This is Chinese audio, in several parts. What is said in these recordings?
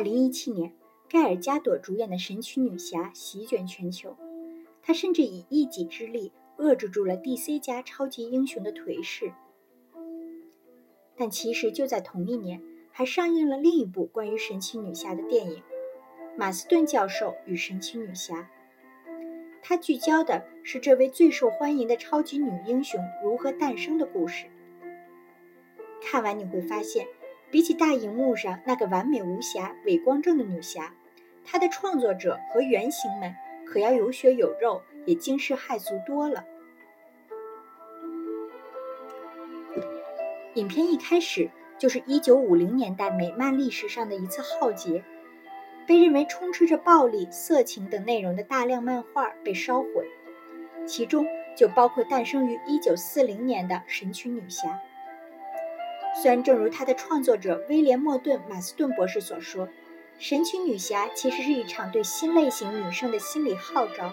二零一七年，盖尔加朵主演的神奇女侠席卷全球，她甚至以一己之力遏制住了 DC 家超级英雄的颓势。但其实就在同一年，还上映了另一部关于神奇女侠的电影《马斯顿教授与神奇女侠》。它聚焦的是这位最受欢迎的超级女英雄如何诞生的故事。看完你会发现。比起大荧幕上那个完美无瑕、伪光正的女侠，她的创作者和原型们可要有血有肉，也惊世骇俗多了。影片一开始就是1950年代美漫历史上的一次浩劫，被认为充斥着暴力、色情等内容的大量漫画被烧毁，其中就包括诞生于1940年的神奇女侠。虽然正如他的创作者威廉·莫顿·马斯顿博士所说，《神奇女侠》其实是一场对新类型女生的心理号召，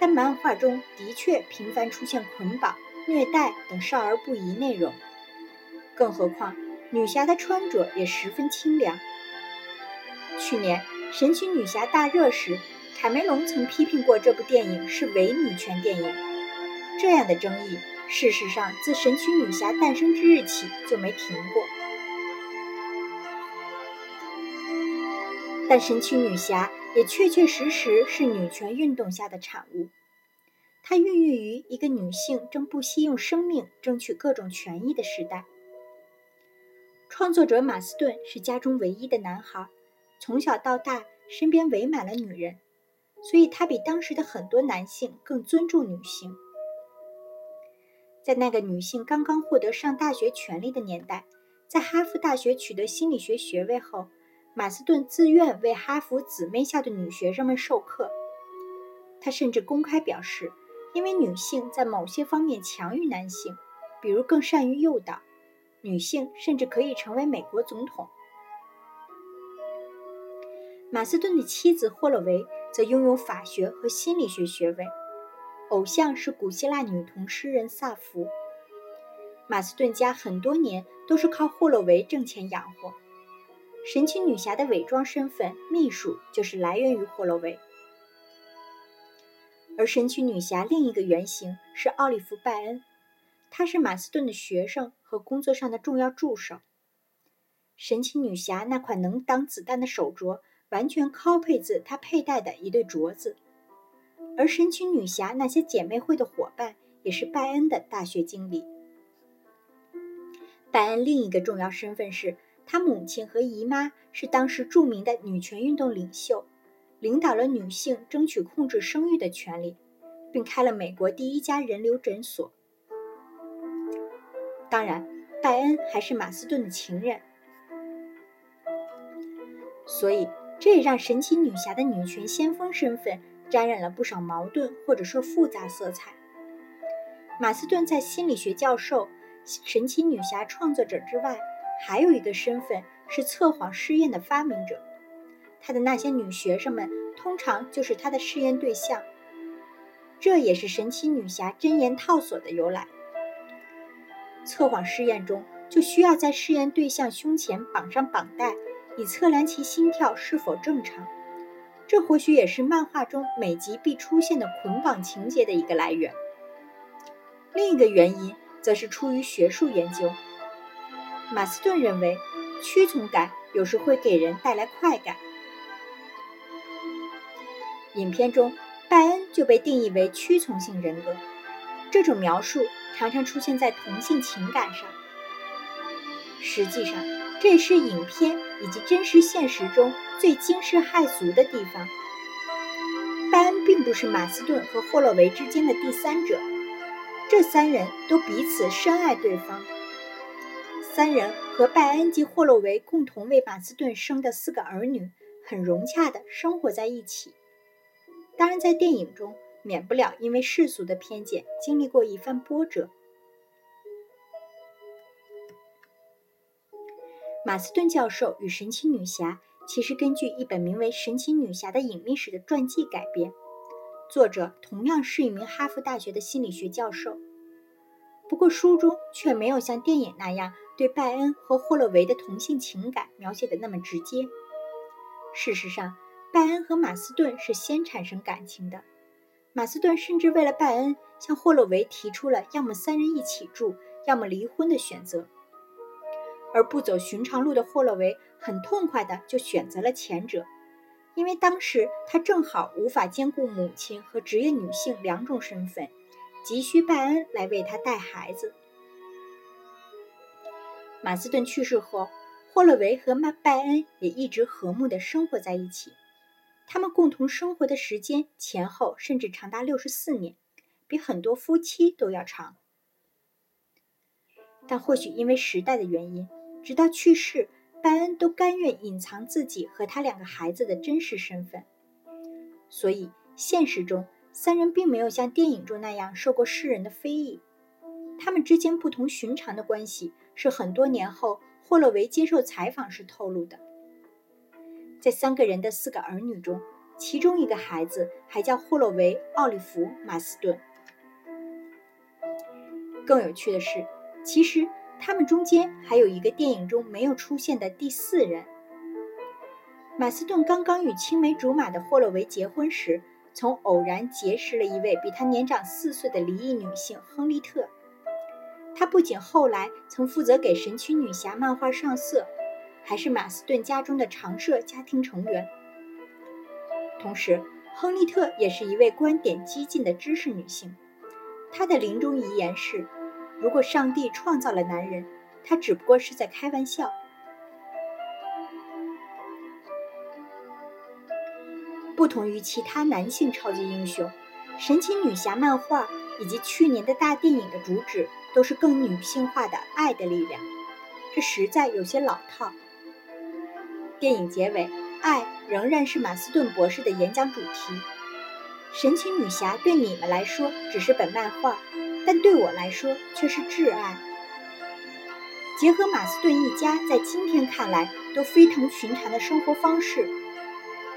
但漫画中的确频繁出现捆绑、虐待等少儿不宜内容。更何况，女侠的穿着也十分清凉。去年《神奇女侠》大热时，卡梅隆曾批评过这部电影是伪女权电影，这样的争议。事实上，自神奇女侠诞生之日起就没停过。但神奇女侠也确确实实是女权运动下的产物。它孕育于一个女性正不惜用生命争取各种权益的时代。创作者马斯顿是家中唯一的男孩，从小到大身边围满了女人，所以他比当时的很多男性更尊重女性。在那个女性刚刚获得上大学权利的年代，在哈佛大学取得心理学学位后，马斯顿自愿为哈佛姊妹校的女学生们授课。他甚至公开表示，因为女性在某些方面强于男性，比如更善于诱导，女性甚至可以成为美国总统。马斯顿的妻子霍洛维则拥有法学和心理学学位。偶像是古希腊女童诗人萨福。马斯顿家很多年都是靠霍洛维挣钱养活。神奇女侠的伪装身份秘书就是来源于霍洛维。而神奇女侠另一个原型是奥利弗·拜恩，他是马斯顿的学生和工作上的重要助手。神奇女侠那款能挡子弹的手镯完全 copy 自她佩戴的一对镯子。而神奇女侠那些姐妹会的伙伴也是拜恩的大学经理。拜恩另一个重要身份是，他母亲和姨妈是当时著名的女权运动领袖，领导了女性争取控制生育的权利，并开了美国第一家人流诊所。当然，拜恩还是马斯顿的情人，所以这也让神奇女侠的女权先锋身份。沾染了不少矛盾或者说复杂色彩。马斯顿在心理学教授、神奇女侠创作者之外，还有一个身份是测谎试验的发明者。他的那些女学生们通常就是他的试验对象。这也是神奇女侠真言套索的由来。测谎试验中就需要在试验对象胸前绑上绑带，以测量其心跳是否正常。这或许也是漫画中每集必出现的捆绑情节的一个来源。另一个原因则是出于学术研究。马斯顿认为，屈从感有时会给人带来快感。影片中，拜恩就被定义为屈从性人格。这种描述常常出现在同性情感上。实际上，这是影片以及真实现实中最惊世骇俗的地方。拜恩并不是马斯顿和霍洛维之间的第三者，这三人都彼此深爱对方。三人和拜恩及霍洛维共同为马斯顿生的四个儿女，很融洽地生活在一起。当然，在电影中免不了因为世俗的偏见，经历过一番波折。马斯顿教授与神奇女侠其实根据一本名为《神奇女侠的隐秘史》的传记改编，作者同样是一名哈佛大学的心理学教授。不过书中却没有像电影那样对拜恩和霍洛维的同性情感描写的那么直接。事实上，拜恩和马斯顿是先产生感情的。马斯顿甚至为了拜恩，向霍洛维提出了要么三人一起住，要么离婚的选择。而不走寻常路的霍洛维很痛快地就选择了前者，因为当时他正好无法兼顾母亲和职业女性两种身份，急需拜恩来为他带孩子。马斯顿去世后，霍洛维和麦拜恩也一直和睦地生活在一起。他们共同生活的时间前后甚至长达六十四年，比很多夫妻都要长。但或许因为时代的原因，直到去世，拜恩都甘愿隐藏自己和他两个孩子的真实身份。所以，现实中三人并没有像电影中那样受过世人的非议。他们之间不同寻常的关系是很多年后霍洛维接受采访时透露的。在三个人的四个儿女中，其中一个孩子还叫霍洛维·奥利弗·马斯顿。更有趣的是，其实他们中间还有一个电影中没有出现的第四人。马斯顿刚刚与青梅竹马的霍洛维结婚时，从偶然结识了一位比他年长四岁的离异女性亨利特。她不仅后来曾负责给神奇女侠漫画上色。还是马斯顿家中的常设家庭成员。同时，亨利特也是一位观点激进的知识女性。她的临终遗言是：“如果上帝创造了男人，他只不过是在开玩笑。”不同于其他男性超级英雄，神奇女侠漫画以及去年的大电影的主旨都是更女性化的爱的力量，这实在有些老套。电影结尾，爱仍然是马斯顿博士的演讲主题。神奇女侠对你们来说只是本漫画，但对我来说却是挚爱。结合马斯顿一家在今天看来都非同寻常的生活方式，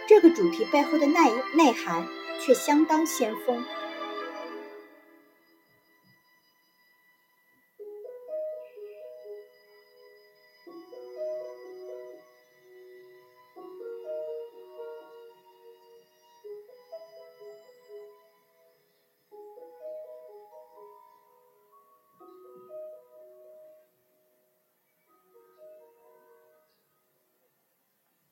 这个主题背后的内内涵却相当先锋。